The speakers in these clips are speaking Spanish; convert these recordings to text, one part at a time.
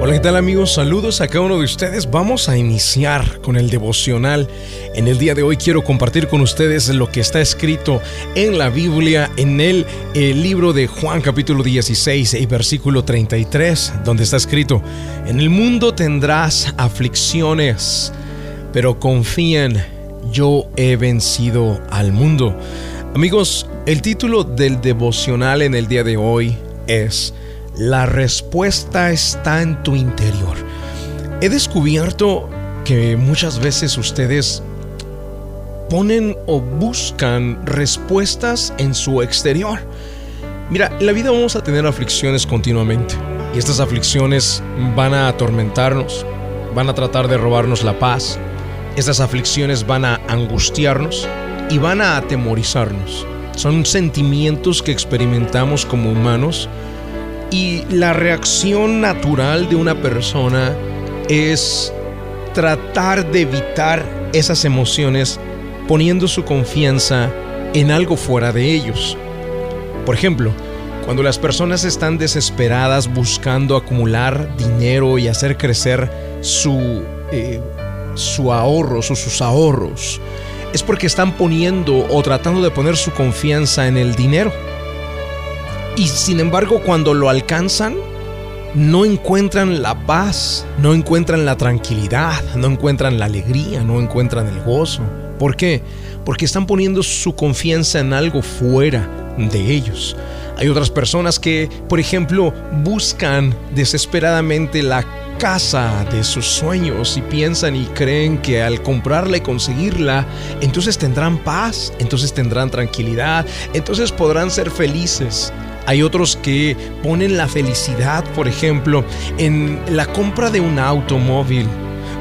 Hola, ¿qué tal amigos? Saludos a cada uno de ustedes. Vamos a iniciar con el devocional. En el día de hoy quiero compartir con ustedes lo que está escrito en la Biblia, en el, el libro de Juan capítulo 16 y versículo 33, donde está escrito, en el mundo tendrás aflicciones, pero confíen, yo he vencido al mundo. Amigos, el título del devocional en el día de hoy es la respuesta está en tu interior. He descubierto que muchas veces ustedes ponen o buscan respuestas en su exterior. Mira, la vida vamos a tener aflicciones continuamente y estas aflicciones van a atormentarnos, van a tratar de robarnos la paz, estas aflicciones van a angustiarnos y van a atemorizarnos. Son sentimientos que experimentamos como humanos y la reacción natural de una persona es tratar de evitar esas emociones poniendo su confianza en algo fuera de ellos. Por ejemplo, cuando las personas están desesperadas buscando acumular dinero y hacer crecer su, eh, su ahorro, sus ahorros, es porque están poniendo o tratando de poner su confianza en el dinero. Y sin embargo, cuando lo alcanzan, no encuentran la paz, no encuentran la tranquilidad, no encuentran la alegría, no encuentran el gozo. ¿Por qué? Porque están poniendo su confianza en algo fuera de ellos. Hay otras personas que, por ejemplo, buscan desesperadamente la casa de sus sueños y piensan y creen que al comprarla y conseguirla, entonces tendrán paz, entonces tendrán tranquilidad, entonces podrán ser felices. Hay otros que ponen la felicidad, por ejemplo, en la compra de un automóvil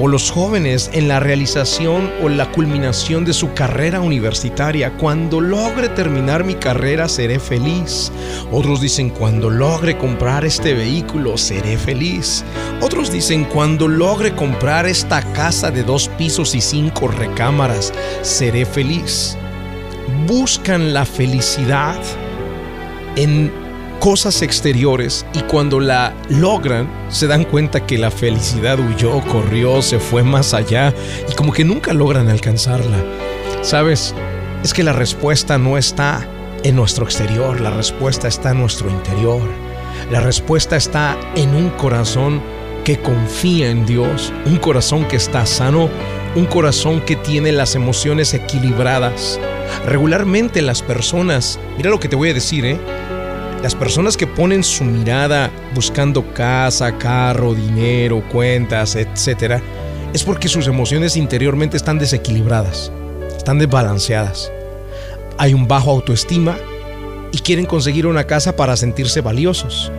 o los jóvenes en la realización o la culminación de su carrera universitaria. Cuando logre terminar mi carrera seré feliz. Otros dicen cuando logre comprar este vehículo seré feliz. Otros dicen cuando logre comprar esta casa de dos pisos y cinco recámaras seré feliz. Buscan la felicidad en cosas exteriores y cuando la logran se dan cuenta que la felicidad huyó, corrió, se fue más allá y como que nunca logran alcanzarla. ¿Sabes? Es que la respuesta no está en nuestro exterior, la respuesta está en nuestro interior. La respuesta está en un corazón que confía en Dios, un corazón que está sano, un corazón que tiene las emociones equilibradas. Regularmente las personas, mira lo que te voy a decir, ¿eh? Las personas que ponen su mirada buscando casa, carro, dinero, cuentas, etc., es porque sus emociones interiormente están desequilibradas, están desbalanceadas. Hay un bajo autoestima y quieren conseguir una casa para sentirse valiosos.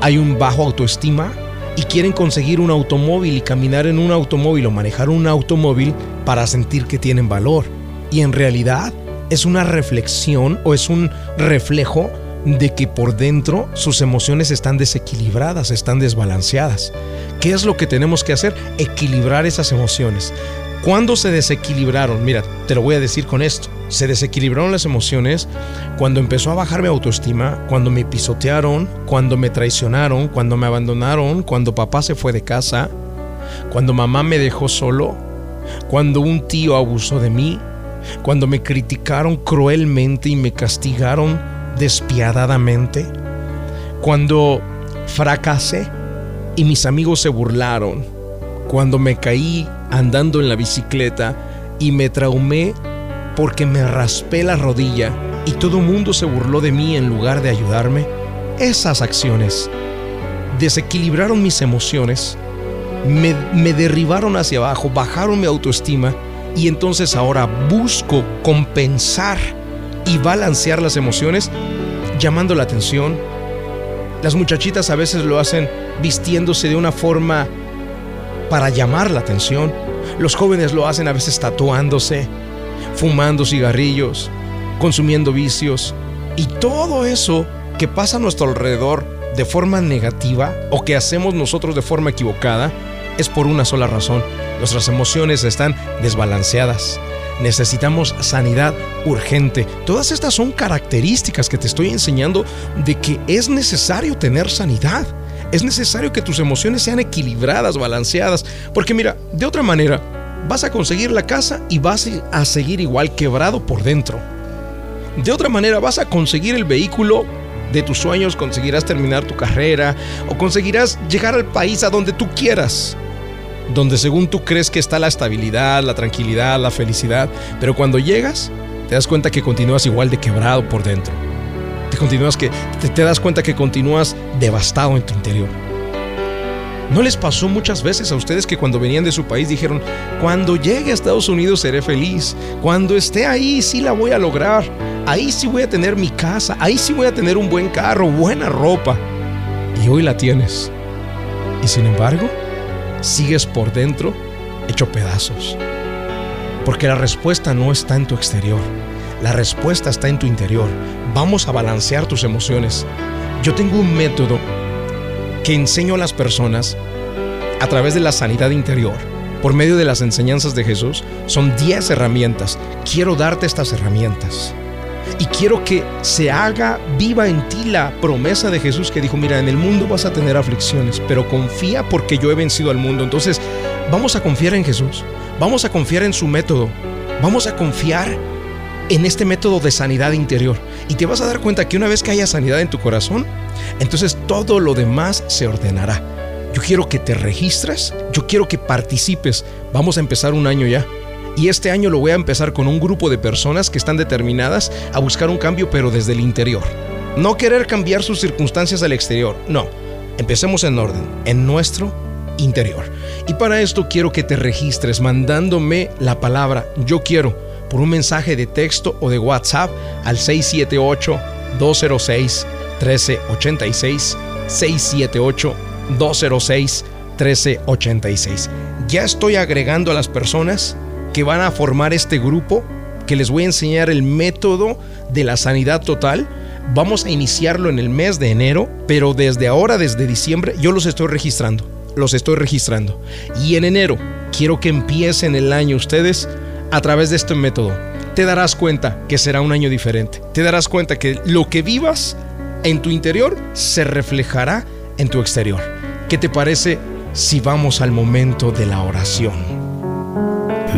Hay un bajo autoestima y quieren conseguir un automóvil y caminar en un automóvil o manejar un automóvil para sentir que tienen valor. Y en realidad es una reflexión o es un reflejo de que por dentro sus emociones están desequilibradas, están desbalanceadas. ¿Qué es lo que tenemos que hacer? Equilibrar esas emociones. ¿Cuándo se desequilibraron? Mira, te lo voy a decir con esto. Se desequilibraron las emociones cuando empezó a bajar mi autoestima, cuando me pisotearon, cuando me traicionaron, cuando me abandonaron, cuando papá se fue de casa, cuando mamá me dejó solo, cuando un tío abusó de mí, cuando me criticaron cruelmente y me castigaron despiadadamente, cuando fracasé y mis amigos se burlaron, cuando me caí andando en la bicicleta y me traumé porque me raspé la rodilla y todo el mundo se burló de mí en lugar de ayudarme, esas acciones desequilibraron mis emociones, me, me derribaron hacia abajo, bajaron mi autoestima y entonces ahora busco compensar y balancear las emociones llamando la atención. Las muchachitas a veces lo hacen vistiéndose de una forma para llamar la atención. Los jóvenes lo hacen a veces tatuándose, fumando cigarrillos, consumiendo vicios. Y todo eso que pasa a nuestro alrededor de forma negativa o que hacemos nosotros de forma equivocada es por una sola razón. Nuestras emociones están desbalanceadas necesitamos sanidad urgente. Todas estas son características que te estoy enseñando de que es necesario tener sanidad. Es necesario que tus emociones sean equilibradas, balanceadas, porque mira, de otra manera, vas a conseguir la casa y vas a seguir igual quebrado por dentro. De otra manera, vas a conseguir el vehículo de tus sueños, conseguirás terminar tu carrera o conseguirás llegar al país a donde tú quieras, donde según tú crees que está la estabilidad, la tranquilidad, la felicidad, pero cuando llegas te das cuenta que continúas igual de quebrado por dentro. Te continúas que te, das cuenta que continúas devastado en tu interior. ¿No les pasó muchas veces a ustedes que cuando venían de su país dijeron, cuando llegue a Estados Unidos seré feliz, cuando esté ahí sí la voy a lograr, ahí sí voy a tener mi casa, ahí sí voy a tener un buen carro, buena ropa? Y hoy la tienes. Y sin embargo, sigues por dentro hecho pedazos. Porque la respuesta no está en tu exterior, la respuesta está en tu interior. Vamos a balancear tus emociones. Yo tengo un método que enseño a las personas a través de la sanidad interior, por medio de las enseñanzas de Jesús, son 10 herramientas. Quiero darte estas herramientas. Y quiero que se haga viva en ti la promesa de Jesús que dijo, mira, en el mundo vas a tener aflicciones, pero confía porque yo he vencido al mundo. Entonces, vamos a confiar en Jesús, vamos a confiar en su método, vamos a confiar en este método de sanidad interior. Y te vas a dar cuenta que una vez que haya sanidad en tu corazón, entonces todo lo demás se ordenará. Yo quiero que te registres, yo quiero que participes. Vamos a empezar un año ya. Y este año lo voy a empezar con un grupo de personas que están determinadas a buscar un cambio, pero desde el interior. No querer cambiar sus circunstancias al exterior, no. Empecemos en orden, en nuestro interior. Y para esto quiero que te registres mandándome la palabra yo quiero por un mensaje de texto o de WhatsApp al 678 206 1386 678 206 1386. Ya estoy agregando a las personas que van a formar este grupo, que les voy a enseñar el método de la sanidad total. Vamos a iniciarlo en el mes de enero, pero desde ahora, desde diciembre, yo los estoy registrando. Los estoy registrando. Y en enero quiero que empiecen el año ustedes a través de este método. Te darás cuenta que será un año diferente. Te darás cuenta que lo que vivas en tu interior se reflejará en tu exterior. ¿Qué te parece si vamos al momento de la oración?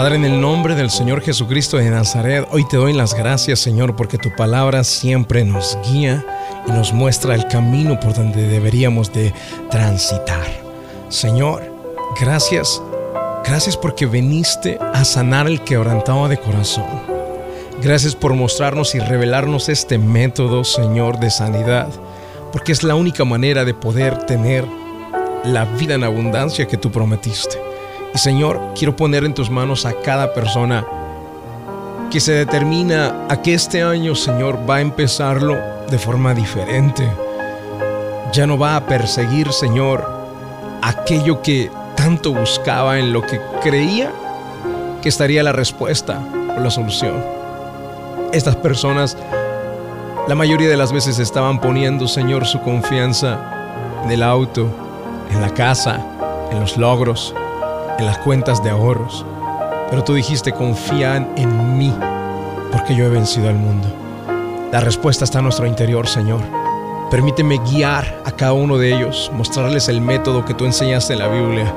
Padre, en el nombre del Señor Jesucristo de Nazaret, hoy te doy las gracias, Señor, porque tu palabra siempre nos guía y nos muestra el camino por donde deberíamos de transitar. Señor, gracias, gracias porque viniste a sanar el quebrantado de corazón. Gracias por mostrarnos y revelarnos este método, Señor, de sanidad, porque es la única manera de poder tener la vida en abundancia que tú prometiste. Y Señor, quiero poner en tus manos a cada persona que se determina a que este año, Señor, va a empezarlo de forma diferente. Ya no va a perseguir, Señor, aquello que tanto buscaba en lo que creía que estaría la respuesta o la solución. Estas personas la mayoría de las veces estaban poniendo, Señor, su confianza en el auto, en la casa, en los logros, en las cuentas de ahorros. Pero tú dijiste, confían en mí, porque yo he vencido al mundo. La respuesta está en nuestro interior, Señor. Permíteme guiar a cada uno de ellos, mostrarles el método que tú enseñaste en la Biblia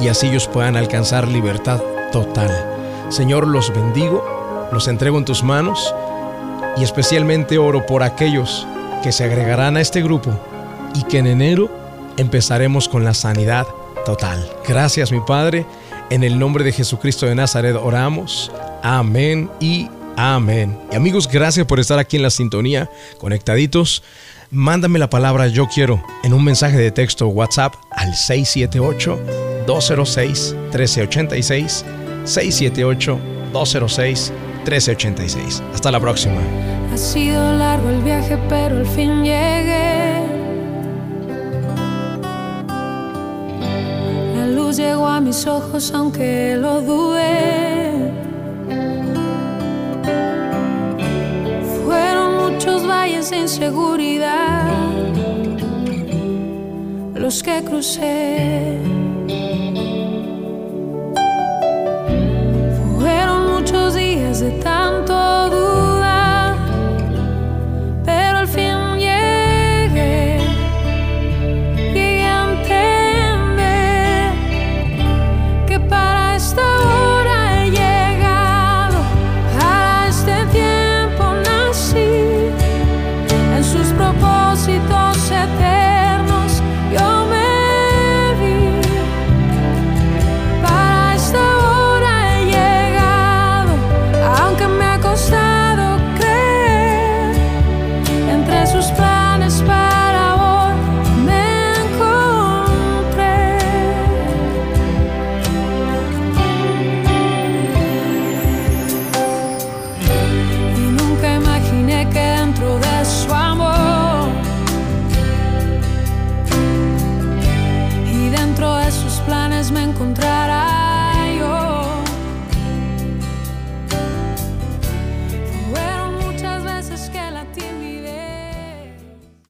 y así ellos puedan alcanzar libertad total. Señor, los bendigo los entrego en tus manos y especialmente oro por aquellos que se agregarán a este grupo y que en enero empezaremos con la sanidad total. Gracias mi Padre, en el nombre de Jesucristo de Nazaret oramos. Amén y amén. Y amigos, gracias por estar aquí en la sintonía, conectaditos. Mándame la palabra yo quiero en un mensaje de texto WhatsApp al 678 206 1386 678 206 1386. Hasta la próxima. Ha sido largo el viaje, pero al fin llegué. Llegó a mis ojos aunque lo dudé. Fueron muchos valles de inseguridad los que crucé. Fueron muchos días de dudar